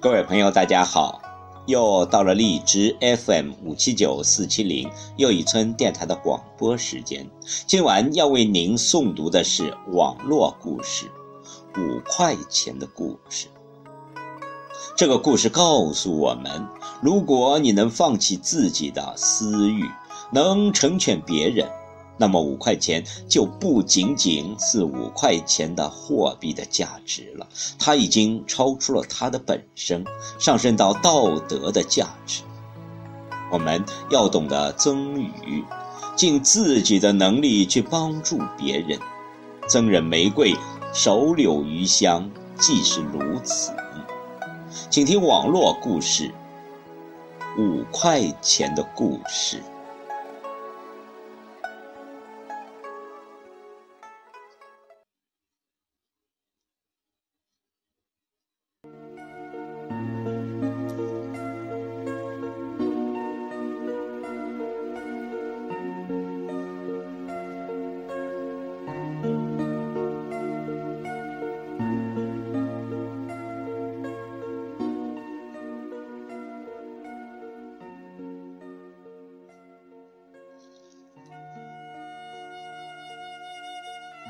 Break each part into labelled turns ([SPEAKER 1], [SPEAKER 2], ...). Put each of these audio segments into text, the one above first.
[SPEAKER 1] 各位朋友，大家好！又到了荔枝 FM 五七九四七零又一村电台的广播时间。今晚要为您诵读的是网络故事《五块钱的故事》。这个故事告诉我们：如果你能放弃自己的私欲，能成全别人。那么五块钱就不仅仅是五块钱的货币的价值了，它已经超出了它的本身，上升到道德的价值。我们要懂得赠予，尽自己的能力去帮助别人。赠人玫瑰，手留余香，即是如此。请听网络故事：五块钱的故事。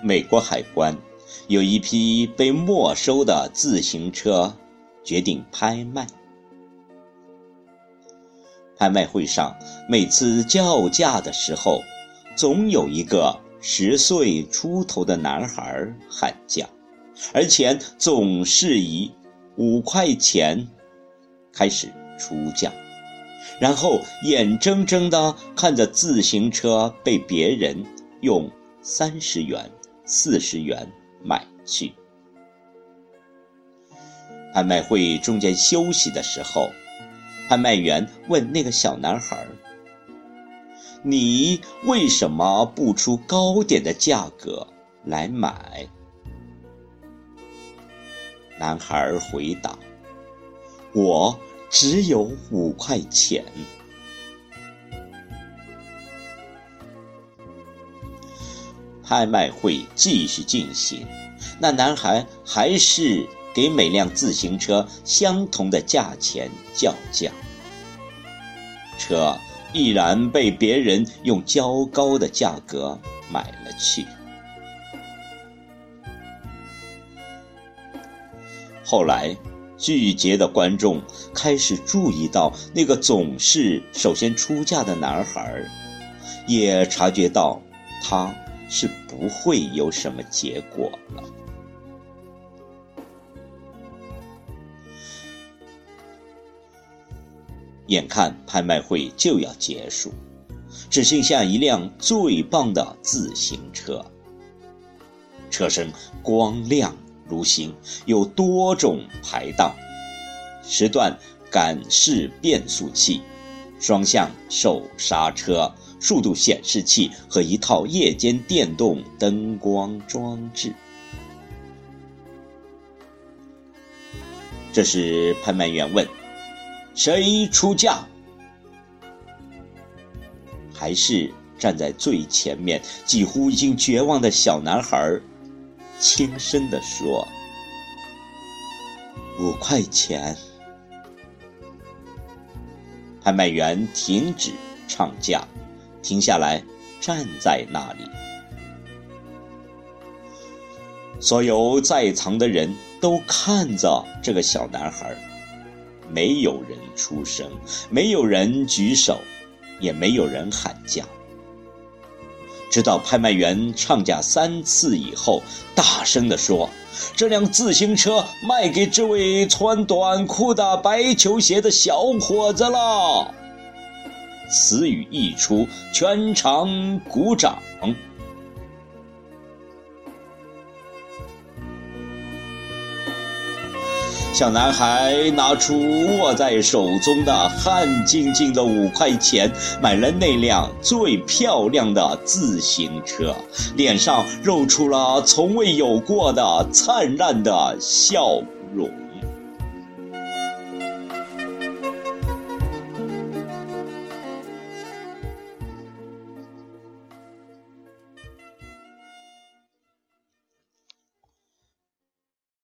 [SPEAKER 1] 美国海关有一批被没收的自行车，决定拍卖。拍卖会上，每次叫价的时候，总有一个十岁出头的男孩喊价，而且总是以五块钱开始出价，然后眼睁睁地看着自行车被别人用三十元。四十元买去。拍卖会中间休息的时候，拍卖员问那个小男孩：“你为什么不出高点的价格来买？”男孩回答：“我只有五块钱。”拍卖会继续进行，那男孩还是给每辆自行车相同的价钱叫价，车依然被别人用较高的价格买了去。后来，拒绝的观众开始注意到那个总是首先出价的男孩，也察觉到他。是不会有什么结果了。眼看拍卖会就要结束，只剩下一辆最棒的自行车。车身光亮如新，有多种排档，十段感式变速器，双向手刹车。速度显示器和一套夜间电动灯光装置。这时，拍卖员问：“谁出价？”还是站在最前面、几乎已经绝望的小男孩，轻声地说：“五块钱。”拍卖员停止唱价。停下来，站在那里。所有在场的人都看着这个小男孩，没有人出声，没有人举手，也没有人喊价。直到拍卖员唱价三次以后，大声地说：“这辆自行车卖给这位穿短裤的白球鞋的小伙子了。”此语一出，全场鼓掌。小男孩拿出握在手中的汗津津的五块钱，买了那辆最漂亮的自行车，脸上露出了从未有过的灿烂的笑容。